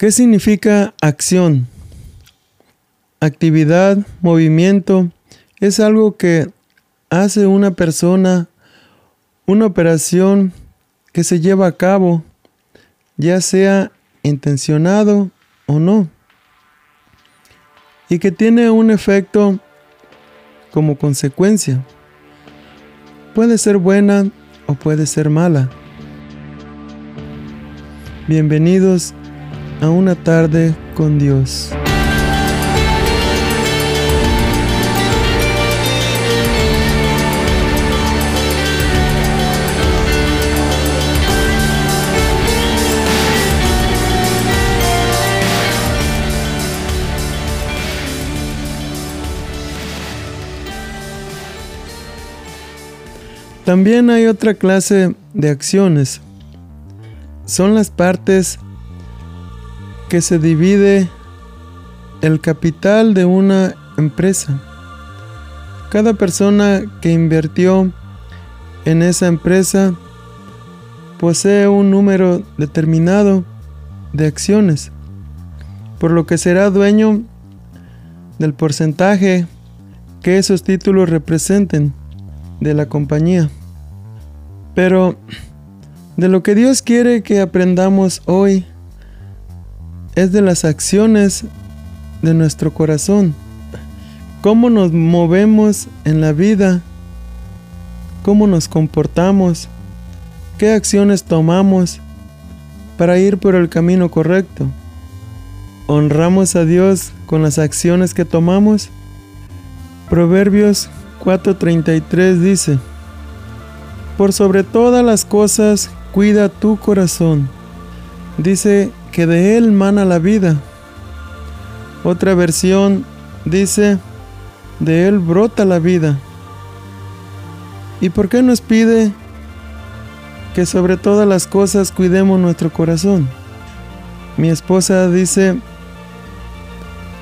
¿Qué significa acción? Actividad, movimiento, es algo que hace una persona, una operación que se lleva a cabo, ya sea intencionado o no, y que tiene un efecto como consecuencia. Puede ser buena o puede ser mala. Bienvenidos a una tarde con Dios. También hay otra clase de acciones. Son las partes que se divide el capital de una empresa. Cada persona que invirtió en esa empresa posee un número determinado de acciones, por lo que será dueño del porcentaje que esos títulos representen de la compañía. Pero de lo que Dios quiere que aprendamos hoy es de las acciones de nuestro corazón. Cómo nos movemos en la vida, cómo nos comportamos, qué acciones tomamos para ir por el camino correcto. ¿Honramos a Dios con las acciones que tomamos? Proverbios 4:33 dice, por sobre todas las cosas, cuida tu corazón. Dice de él mana la vida. Otra versión dice, de él brota la vida. ¿Y por qué nos pide que sobre todas las cosas cuidemos nuestro corazón? Mi esposa dice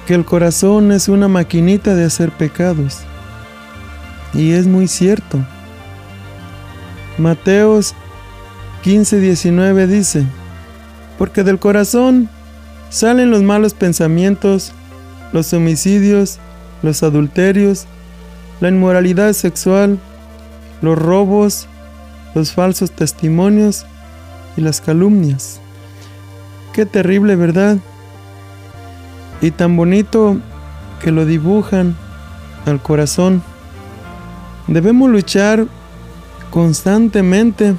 que el corazón es una maquinita de hacer pecados. Y es muy cierto. Mateos 15:19 dice, porque del corazón salen los malos pensamientos, los homicidios, los adulterios, la inmoralidad sexual, los robos, los falsos testimonios y las calumnias. Qué terrible, ¿verdad? Y tan bonito que lo dibujan al corazón. Debemos luchar constantemente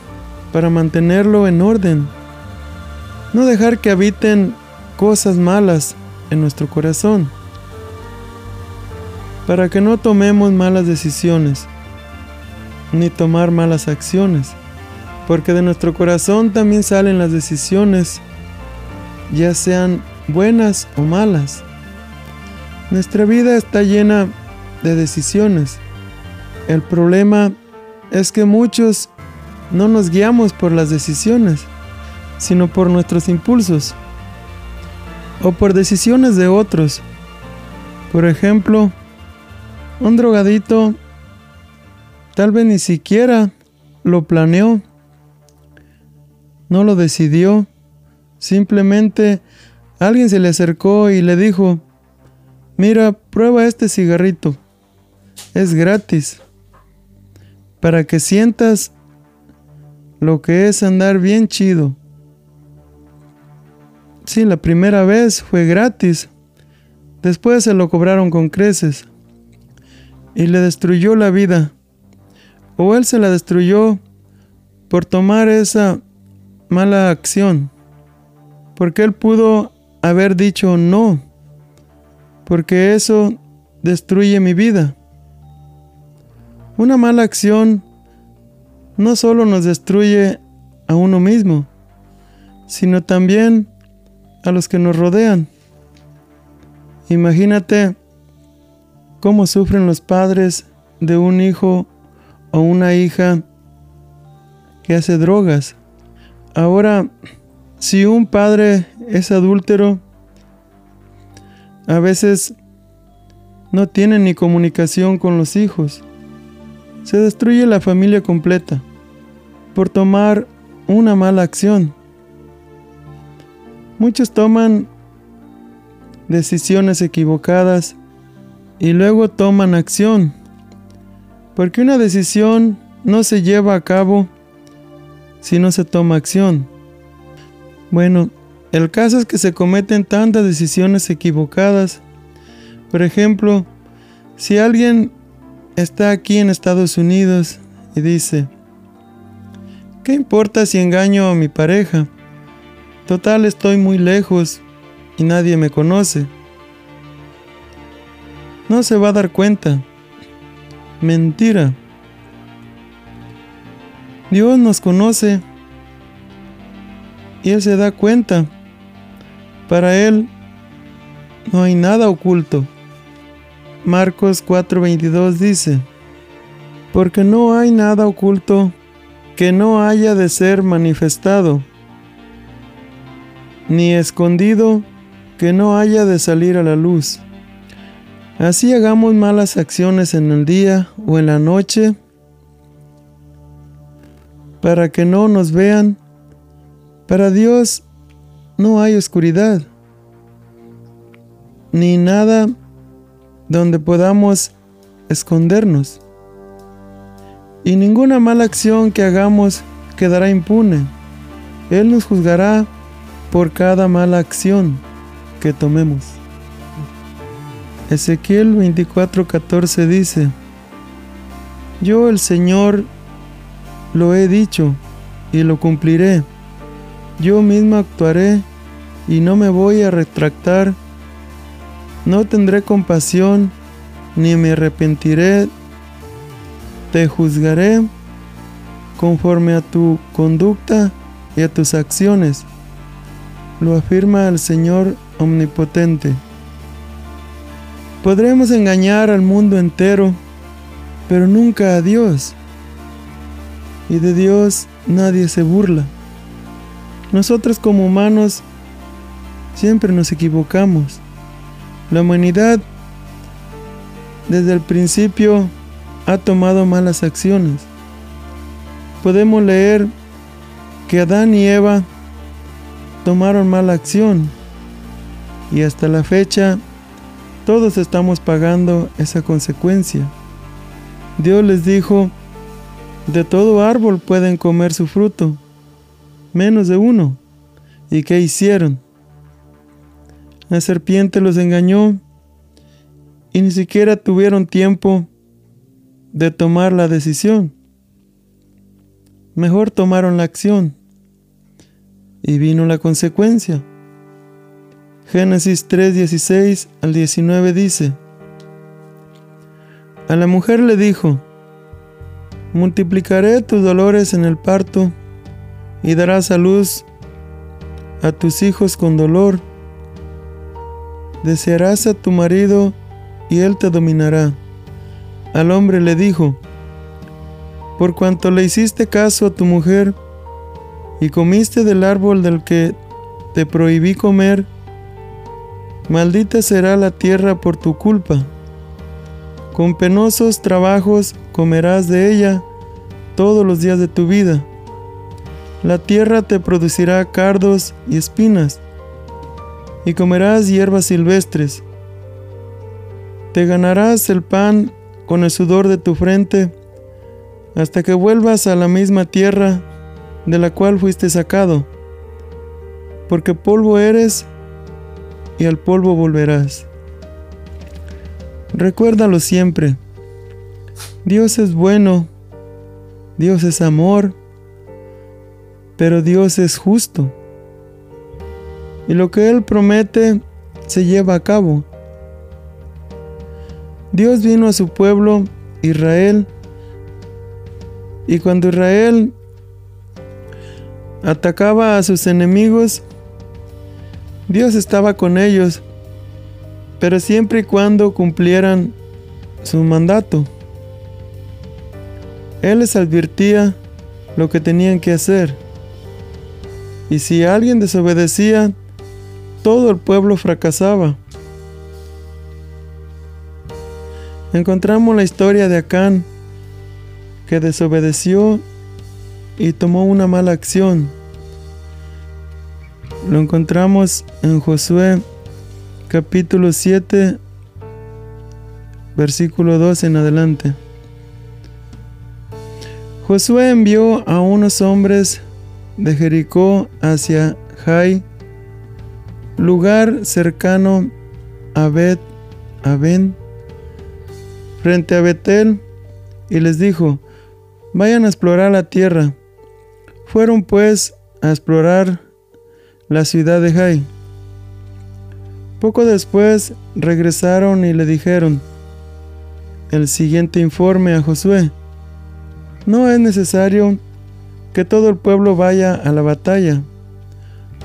para mantenerlo en orden. No dejar que habiten cosas malas en nuestro corazón. Para que no tomemos malas decisiones, ni tomar malas acciones. Porque de nuestro corazón también salen las decisiones, ya sean buenas o malas. Nuestra vida está llena de decisiones. El problema es que muchos no nos guiamos por las decisiones, sino por nuestros impulsos o por decisiones de otros. Por ejemplo, un drogadito tal vez ni siquiera lo planeó, no lo decidió, simplemente alguien se le acercó y le dijo, mira, prueba este cigarrito, es gratis para que sientas lo que es andar bien chido. Sí, la primera vez fue gratis, después se lo cobraron con creces y le destruyó la vida. O él se la destruyó por tomar esa mala acción, porque él pudo haber dicho no, porque eso destruye mi vida. Una mala acción no solo nos destruye a uno mismo, sino también a los que nos rodean. Imagínate cómo sufren los padres de un hijo o una hija que hace drogas. Ahora, si un padre es adúltero, a veces no tiene ni comunicación con los hijos se destruye la familia completa por tomar una mala acción. Muchos toman decisiones equivocadas y luego toman acción, porque una decisión no se lleva a cabo si no se toma acción. Bueno, el caso es que se cometen tantas decisiones equivocadas. Por ejemplo, si alguien está aquí en Estados Unidos y dice, ¿qué importa si engaño a mi pareja? Total, estoy muy lejos y nadie me conoce. No se va a dar cuenta. Mentira. Dios nos conoce y Él se da cuenta. Para Él no hay nada oculto. Marcos 4:22 dice, porque no hay nada oculto que no haya de ser manifestado, ni escondido que no haya de salir a la luz. Así hagamos malas acciones en el día o en la noche, para que no nos vean. Para Dios no hay oscuridad, ni nada donde podamos escondernos. Y ninguna mala acción que hagamos quedará impune. Él nos juzgará por cada mala acción que tomemos. Ezequiel 24:14 dice, Yo el Señor lo he dicho y lo cumpliré. Yo mismo actuaré y no me voy a retractar no tendré compasión, ni me arrepentiré. Te juzgaré conforme a tu conducta y a tus acciones. Lo afirma el Señor Omnipotente. Podremos engañar al mundo entero, pero nunca a Dios. Y de Dios nadie se burla. Nosotros como humanos siempre nos equivocamos. La humanidad desde el principio ha tomado malas acciones. Podemos leer que Adán y Eva tomaron mala acción y hasta la fecha todos estamos pagando esa consecuencia. Dios les dijo, de todo árbol pueden comer su fruto, menos de uno. ¿Y qué hicieron? La serpiente los engañó y ni siquiera tuvieron tiempo de tomar la decisión. Mejor tomaron la acción y vino la consecuencia. Génesis 3, 16 al 19 dice, A la mujer le dijo, multiplicaré tus dolores en el parto y darás a luz a tus hijos con dolor desearás a tu marido y él te dominará. Al hombre le dijo, por cuanto le hiciste caso a tu mujer y comiste del árbol del que te prohibí comer, maldita será la tierra por tu culpa. Con penosos trabajos comerás de ella todos los días de tu vida. La tierra te producirá cardos y espinas y comerás hierbas silvestres. Te ganarás el pan con el sudor de tu frente, hasta que vuelvas a la misma tierra de la cual fuiste sacado, porque polvo eres y al polvo volverás. Recuérdalo siempre. Dios es bueno, Dios es amor, pero Dios es justo y lo que Él promete se lleva a cabo. Dios vino a su pueblo, Israel, y cuando Israel atacaba a sus enemigos, Dios estaba con ellos, pero siempre y cuando cumplieran su mandato. Él les advertía lo que tenían que hacer. Y si alguien desobedecía, todo el pueblo fracasaba. Encontramos la historia de Acán, que desobedeció y tomó una mala acción. lo encontramos en Josué capítulo 7, versículo 2 en adelante. Josué envió a unos hombres de Jericó hacia Jai, lugar cercano a Bet Aben, frente a Betel, y les dijo, vayan a explorar la tierra. Fueron pues a explorar la ciudad de Jai. Poco después regresaron y le dijeron el siguiente informe a Josué. No es necesario que todo el pueblo vaya a la batalla.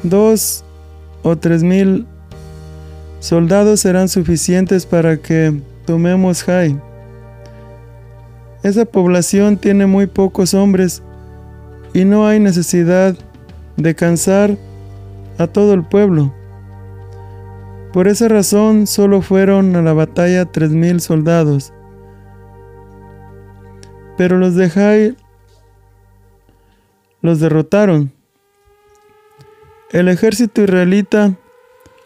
Dos o tres mil soldados serán suficientes para que tomemos Jai. Esa población tiene muy pocos hombres y no hay necesidad de cansar a todo el pueblo. Por esa razón solo fueron a la batalla tres mil soldados. Pero los de Jai los derrotaron. El ejército israelita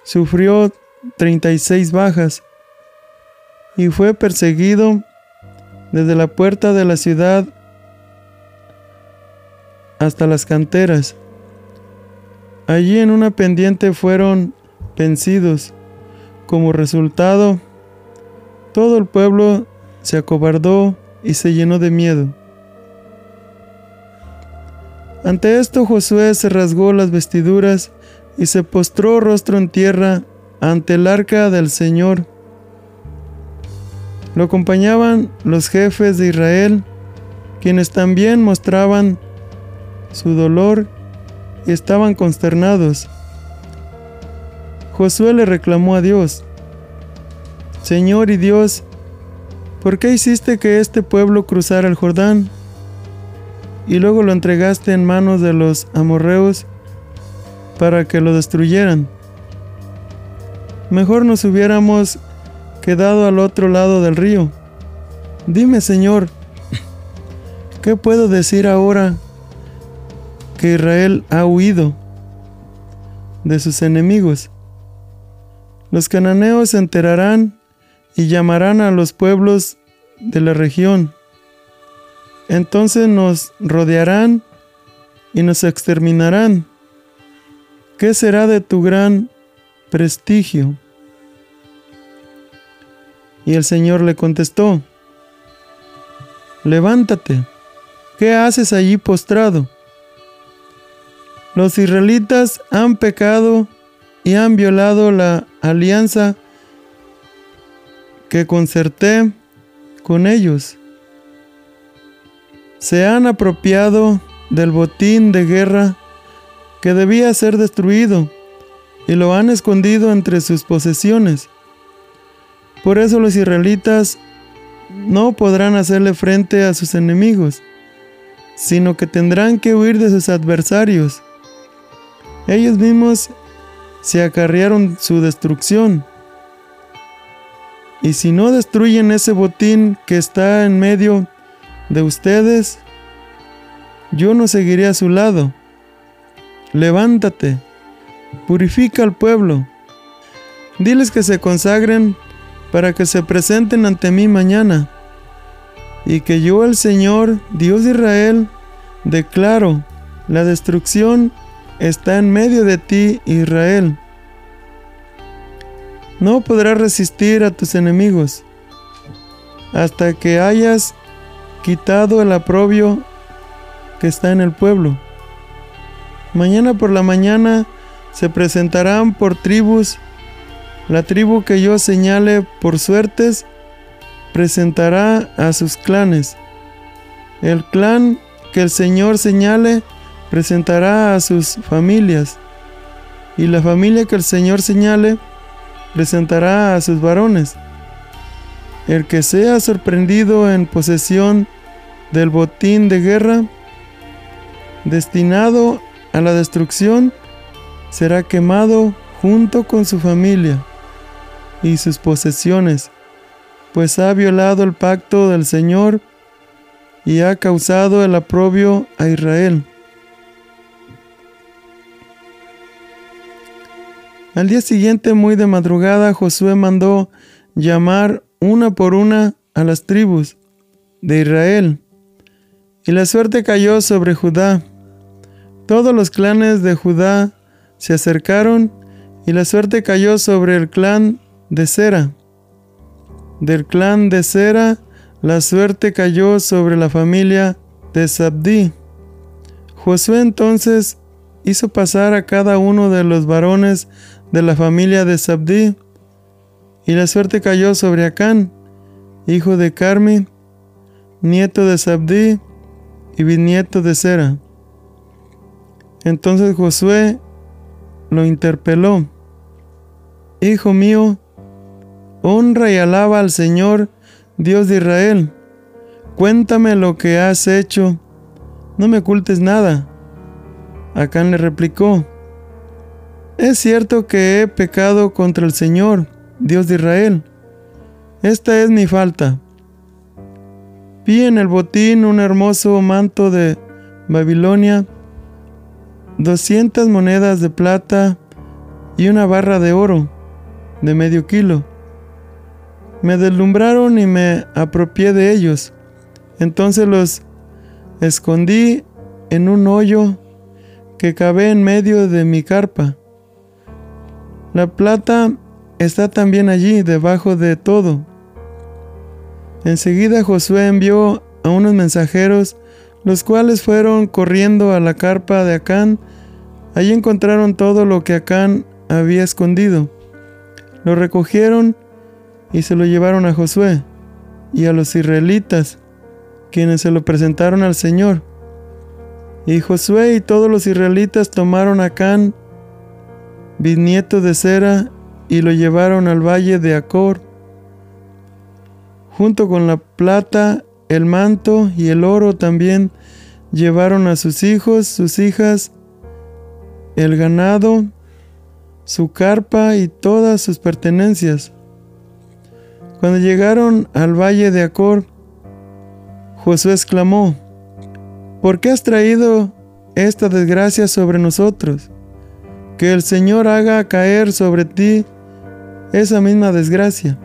sufrió 36 bajas y fue perseguido desde la puerta de la ciudad hasta las canteras. Allí en una pendiente fueron vencidos. Como resultado, todo el pueblo se acobardó y se llenó de miedo. Ante esto Josué se rasgó las vestiduras y se postró rostro en tierra ante el arca del Señor. Lo acompañaban los jefes de Israel, quienes también mostraban su dolor estaban consternados. Josué le reclamó a Dios, Señor y Dios, ¿por qué hiciste que este pueblo cruzara el Jordán? Y luego lo entregaste en manos de los amorreos para que lo destruyeran. Mejor nos hubiéramos quedado al otro lado del río. Dime, Señor, ¿qué puedo decir ahora que Israel ha huido de sus enemigos. Los cananeos se enterarán y llamarán a los pueblos de la región. Entonces nos rodearán y nos exterminarán. ¿Qué será de tu gran prestigio? Y el Señor le contestó, Levántate, ¿qué haces allí postrado? Los israelitas han pecado y han violado la alianza que concerté con ellos. Se han apropiado del botín de guerra que debía ser destruido y lo han escondido entre sus posesiones. Por eso los israelitas no podrán hacerle frente a sus enemigos, sino que tendrán que huir de sus adversarios ellos mismos se acarrearon su destrucción. Y si no destruyen ese botín que está en medio de ustedes, yo no seguiré a su lado. Levántate, purifica al pueblo. Diles que se consagren para que se presenten ante mí mañana. Y que yo, el Señor, Dios de Israel, declaro la destrucción está en medio de ti, Israel. No podrás resistir a tus enemigos hasta que hayas quitado el aprobio que está en el pueblo. Mañana por la mañana se presentarán por tribus. La tribu que yo señale por suertes presentará a sus clanes. El clan que el Señor señale presentará a sus familias, y la familia que el Señor señale presentará a sus varones. El que sea sorprendido en posesión del botín de guerra, destinado a la destrucción, será quemado junto con su familia y sus posesiones, pues ha violado el pacto del Señor y ha causado el aprobio a Israel. Al día siguiente, muy de madrugada, Josué mandó llamar una por una a las tribus de Israel. Y la suerte cayó sobre Judá. Todos los clanes de Judá se acercaron y la suerte cayó sobre el clan de Sera. Del clan de Sera, la suerte cayó sobre la familia de Sabdí. Josué entonces hizo pasar a cada uno de los varones de la familia de Sabdí, y la suerte cayó sobre Acán, hijo de Carmi, nieto de Sabdí y bisnieto de Sera. Entonces Josué lo interpeló, Hijo mío, honra y alaba al Señor, Dios de Israel. Cuéntame lo que has hecho, no me ocultes nada. Acán le replicó, Es cierto que he pecado contra el Señor, Dios de Israel. Esta es mi falta. Vi en el botín un hermoso manto de Babilonia, doscientas monedas de plata y una barra de oro de medio kilo. Me deslumbraron y me apropié de ellos. Entonces los escondí en un hoyo que cabe en medio de mi carpa. La plata está también allí, debajo de todo. Enseguida Josué envió a unos mensajeros, los cuales fueron corriendo a la carpa de Acán. Allí encontraron todo lo que Acán había escondido. Lo recogieron y se lo llevaron a Josué y a los israelitas, quienes se lo presentaron al Señor. Y Josué y todos los israelitas tomaron a Can, bisnieto de Sera, y lo llevaron al valle de Acor, junto con la plata, el manto y el oro también llevaron a sus hijos, sus hijas, el ganado, su carpa y todas sus pertenencias. Cuando llegaron al valle de Acor, Josué exclamó, ¿por qué has traído esta desgracia sobre nosotros? Que el Señor haga caer sobre ti esa misma desgracia.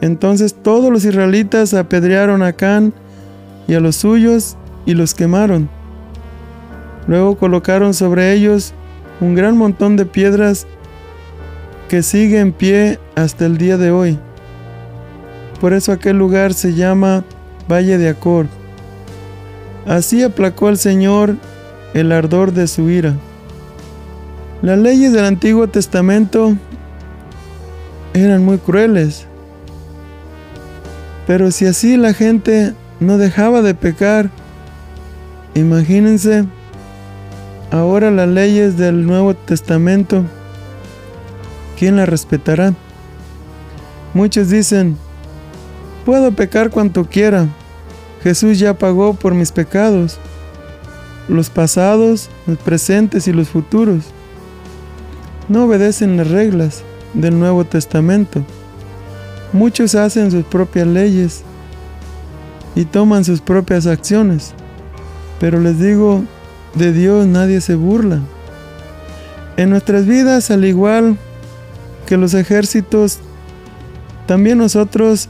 Entonces todos los israelitas apedrearon a Can y a los suyos y los quemaron. Luego colocaron sobre ellos un gran montón de piedras que sigue en pie hasta el día de hoy. Por eso aquel lugar se llama Valle de Acor. Así aplacó el Señor el ardor de su ira. Las leyes del Antiguo Testamento eran muy crueles. Pero si así la gente no dejaba de pecar, imagínense Ahora las leyes del Nuevo Testamento, ¿quién las respetará? Muchos dicen, puedo pecar cuanto quiera, Jesús ya pagó por mis pecados, los pasados, los presentes y los futuros. No obedecen las reglas del Nuevo Testamento. Muchos hacen sus propias leyes y toman sus propias acciones, pero les digo de Dios nadie se burla. En nuestras vidas, al igual que los ejércitos, también nosotros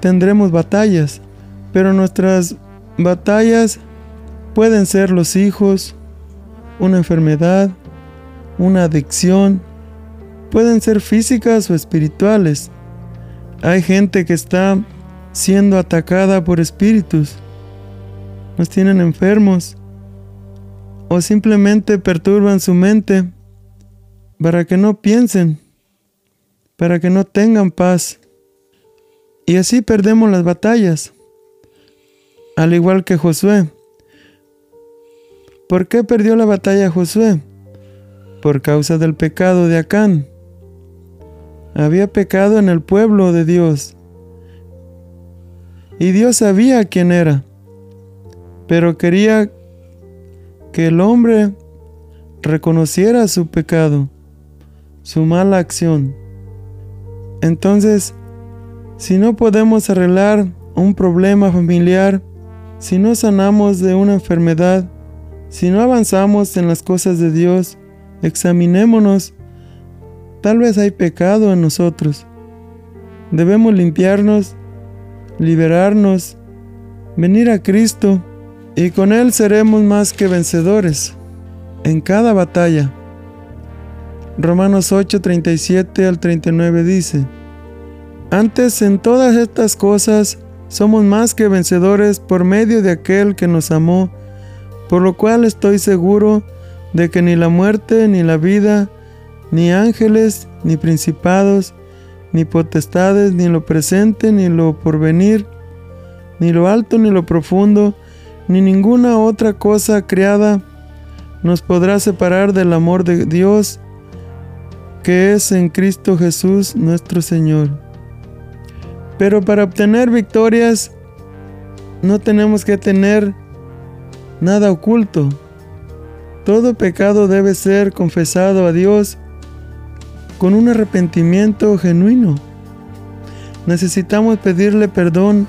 tendremos batallas, pero nuestras batallas pueden ser los hijos, una enfermedad, una adicción, pueden ser físicas o espirituales. Hay gente que está siendo atacada por espíritus, nos tienen enfermos, o simplemente perturban su mente para que no piensen, para que no tengan paz. Y así perdemos las batallas, al igual que Josué. ¿Por qué perdió la batalla Josué? Por causa del pecado de Acán. Había pecado en el pueblo de Dios. Y Dios sabía quién era, pero quería que el hombre reconociera su pecado, su mala acción. Entonces, si no podemos arreglar un problema familiar, si no sanamos de una enfermedad, si no avanzamos en las cosas de Dios, examinémonos Tal vez hay pecado en nosotros. Debemos limpiarnos, liberarnos, venir a Cristo y con Él seremos más que vencedores en cada batalla. Romanos 8, 37 al 39 dice, Antes en todas estas cosas somos más que vencedores por medio de aquel que nos amó, por lo cual estoy seguro de que ni la muerte, ni la vida, ni ángeles, ni principados, ni potestades, ni lo presente, ni lo porvenir, ni lo alto, ni lo profundo, ni ninguna otra cosa creada nos podrá separar del amor de Dios que es en Cristo Jesús nuestro Señor. Pero para obtener victorias no tenemos que tener nada oculto. Todo pecado debe ser confesado a Dios con un arrepentimiento genuino. Necesitamos pedirle perdón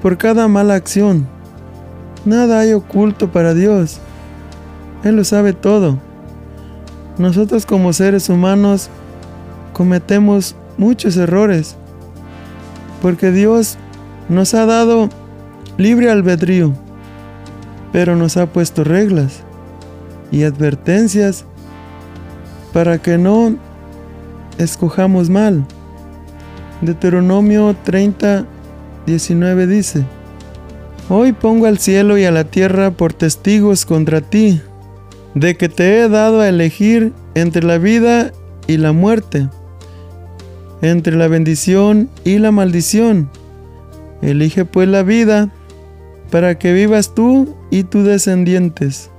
por cada mala acción. Nada hay oculto para Dios. Él lo sabe todo. Nosotros como seres humanos cometemos muchos errores porque Dios nos ha dado libre albedrío, pero nos ha puesto reglas y advertencias para que no escojamos mal. Deuteronomio 30, 19 dice, Hoy pongo al cielo y a la tierra por testigos contra ti, de que te he dado a elegir entre la vida y la muerte, entre la bendición y la maldición. Elige pues la vida, para que vivas tú y tus descendientes.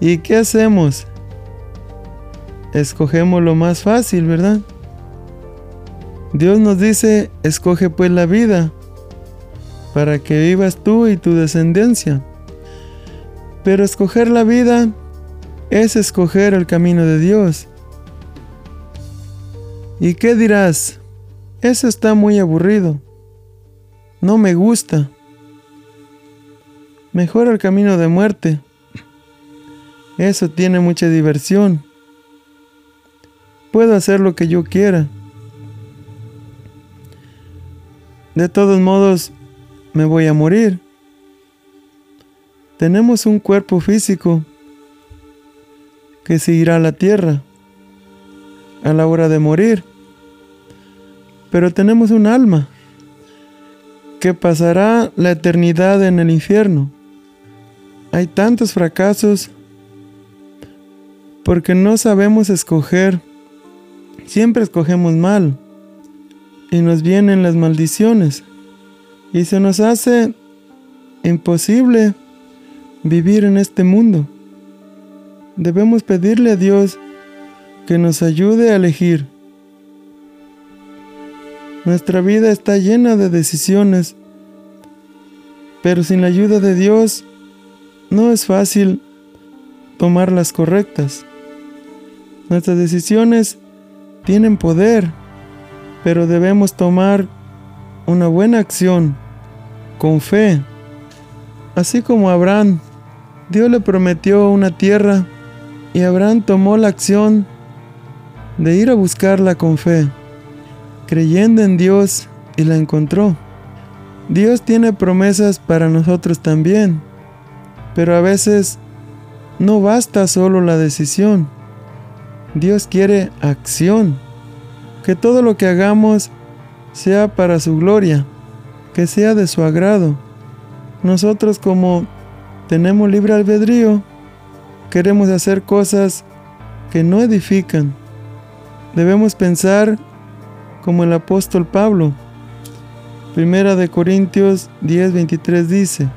¿Y qué hacemos? Escogemos lo más fácil, ¿verdad? Dios nos dice, escoge pues la vida, para que vivas tú y tu descendencia. Pero escoger la vida es escoger el camino de Dios. ¿Y qué dirás? Eso está muy aburrido. No me gusta. Mejor el camino de muerte. Eso tiene mucha diversión. Puedo hacer lo que yo quiera. De todos modos, me voy a morir. Tenemos un cuerpo físico que seguirá la tierra a la hora de morir. Pero tenemos un alma que pasará la eternidad en el infierno. Hay tantos fracasos porque no sabemos escoger. Siempre escogemos mal y nos vienen las maldiciones y se nos hace imposible vivir en este mundo. Debemos pedirle a Dios que nos ayude a elegir. Nuestra vida está llena de decisiones, pero sin la ayuda de Dios no es fácil tomar las correctas. Nuestras decisiones tienen poder, pero debemos tomar una buena acción con fe. Así como Abraham, Dios le prometió una tierra y Abraham tomó la acción de ir a buscarla con fe, creyendo en Dios y la encontró. Dios tiene promesas para nosotros también, pero a veces no basta solo la decisión. Dios quiere acción, que todo lo que hagamos sea para su gloria, que sea de su agrado. Nosotros como tenemos libre albedrío, queremos hacer cosas que no edifican. Debemos pensar como el apóstol Pablo. Primera de Corintios 10:23 dice,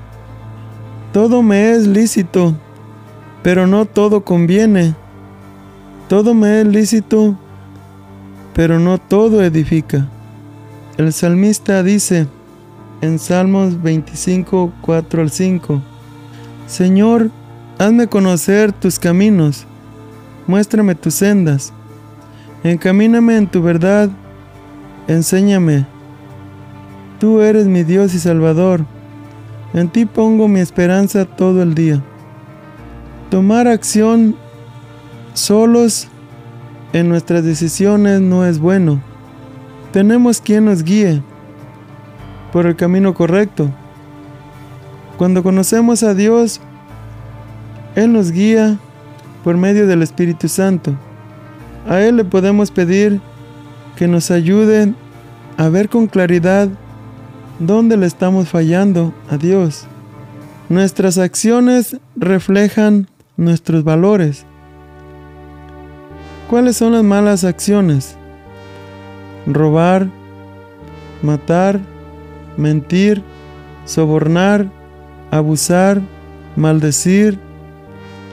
Todo me es lícito, pero no todo conviene. Todo me es lícito, pero no todo edifica. El salmista dice en Salmos 25, 4 al 5, Señor, hazme conocer tus caminos, muéstrame tus sendas, encamíname en tu verdad, enséñame. Tú eres mi Dios y Salvador, en ti pongo mi esperanza todo el día. Tomar acción solos en nuestras decisiones no es bueno. Tenemos quien nos guíe por el camino correcto. Cuando conocemos a Dios, Él nos guía por medio del Espíritu Santo. A Él le podemos pedir que nos ayude a ver con claridad dónde le estamos fallando a Dios. Nuestras acciones reflejan nuestros valores. ¿Cuáles son las malas acciones? Robar, matar, mentir, sobornar, abusar, maldecir,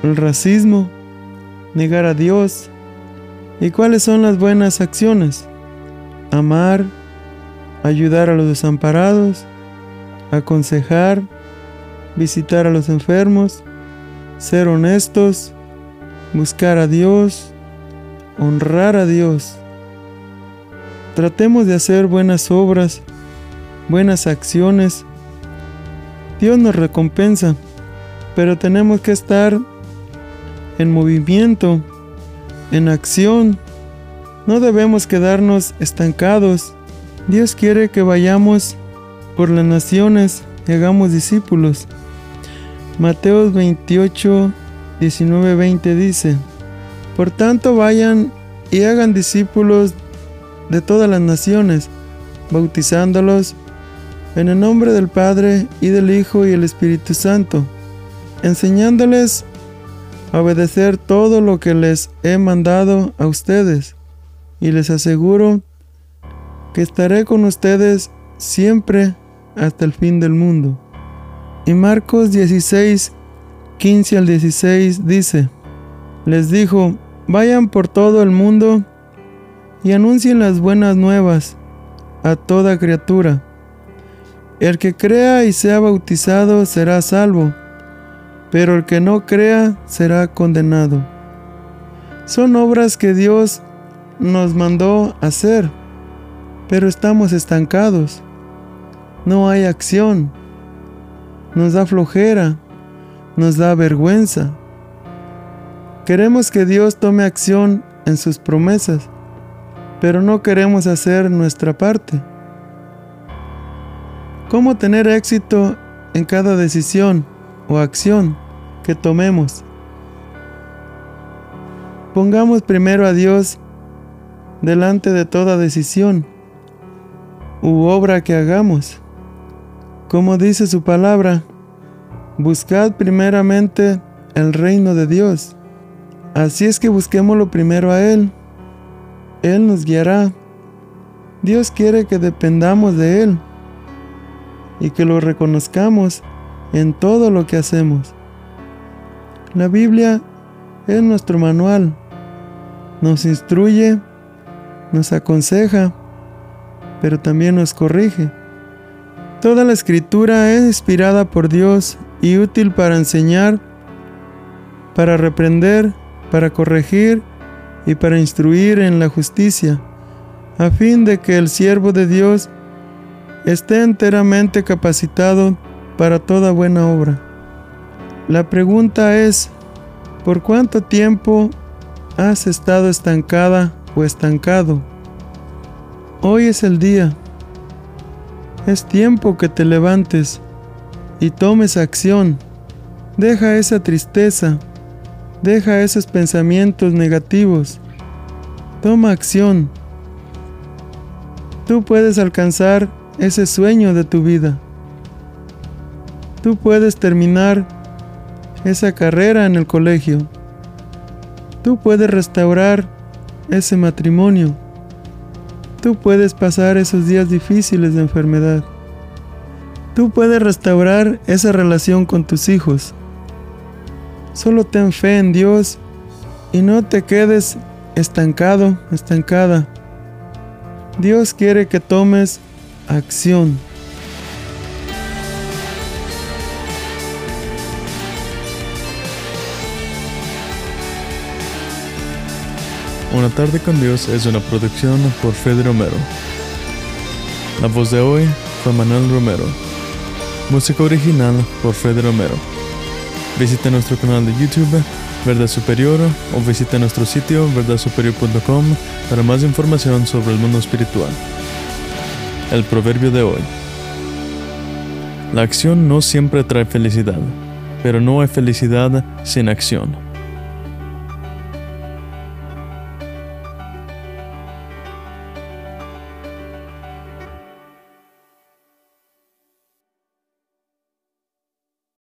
el racismo, negar a Dios. ¿Y cuáles son las buenas acciones? Amar, ayudar a los desamparados, aconsejar, visitar a los enfermos, ser honestos, buscar a Dios, honrar a Dios. Tratemos de hacer buenas obras, buenas acciones. Dios nos recompensa, pero tenemos que estar en movimiento, en acción. No debemos quedarnos estancados. Dios quiere que vayamos por las naciones y hagamos discípulos. Mateo 28, 19, 20 dice, Por tanto vayan y hagan discípulos de todas las naciones, bautizándolos en el nombre del Padre y del Hijo y el Espíritu Santo, enseñándoles a obedecer todo lo que les he mandado a ustedes, y les aseguro que estaré con ustedes siempre hasta el fin del mundo. Y Marcos 16, 15 al 16 dice, les dijo, vayan por todo el mundo y anuncien las buenas nuevas a toda criatura. El que crea y sea bautizado será salvo, pero el que no crea será condenado. Son obras que Dios nos mandó hacer, pero estamos estancados. No hay acción nos da flojera, nos da vergüenza. Queremos que Dios tome acción en sus promesas, pero no queremos hacer nuestra parte. ¿Cómo tener éxito en cada decisión o acción que tomemos? Pongamos primero a Dios delante de toda decisión u obra que hagamos. Como dice su palabra, buscad primeramente el reino de Dios. Así es que busquémoslo primero a Él. Él nos guiará. Dios quiere que dependamos de Él y que lo reconozcamos en todo lo que hacemos. La Biblia es nuestro manual. Nos instruye, nos aconseja, pero también nos corrige. Toda la escritura es inspirada por Dios y útil para enseñar, para reprender, para corregir y para instruir en la justicia, a fin de que el siervo de Dios esté enteramente capacitado para toda buena obra. La pregunta es, ¿por cuánto tiempo has estado estancada o estancado? Hoy es el día es tiempo que te levantes y tomes acción. Deja esa tristeza, deja esos pensamientos negativos. Toma acción. Tú puedes alcanzar ese sueño de tu vida. Tú puedes terminar esa carrera en el colegio. Tú puedes restaurar ese matrimonio. Tú puedes pasar esos días difíciles de enfermedad. Tú puedes restaurar esa relación con tus hijos. Solo ten fe en Dios y no te quedes estancado, estancada. Dios quiere que tomes acción. Una tarde con Dios es una producción por Fede Romero. La voz de hoy fue Manuel Romero. Música original por Fede Romero. Visita nuestro canal de YouTube Verdad Superior o visita nuestro sitio verdadsuperior.com para más información sobre el mundo espiritual. El proverbio de hoy. La acción no siempre trae felicidad, pero no hay felicidad sin acción.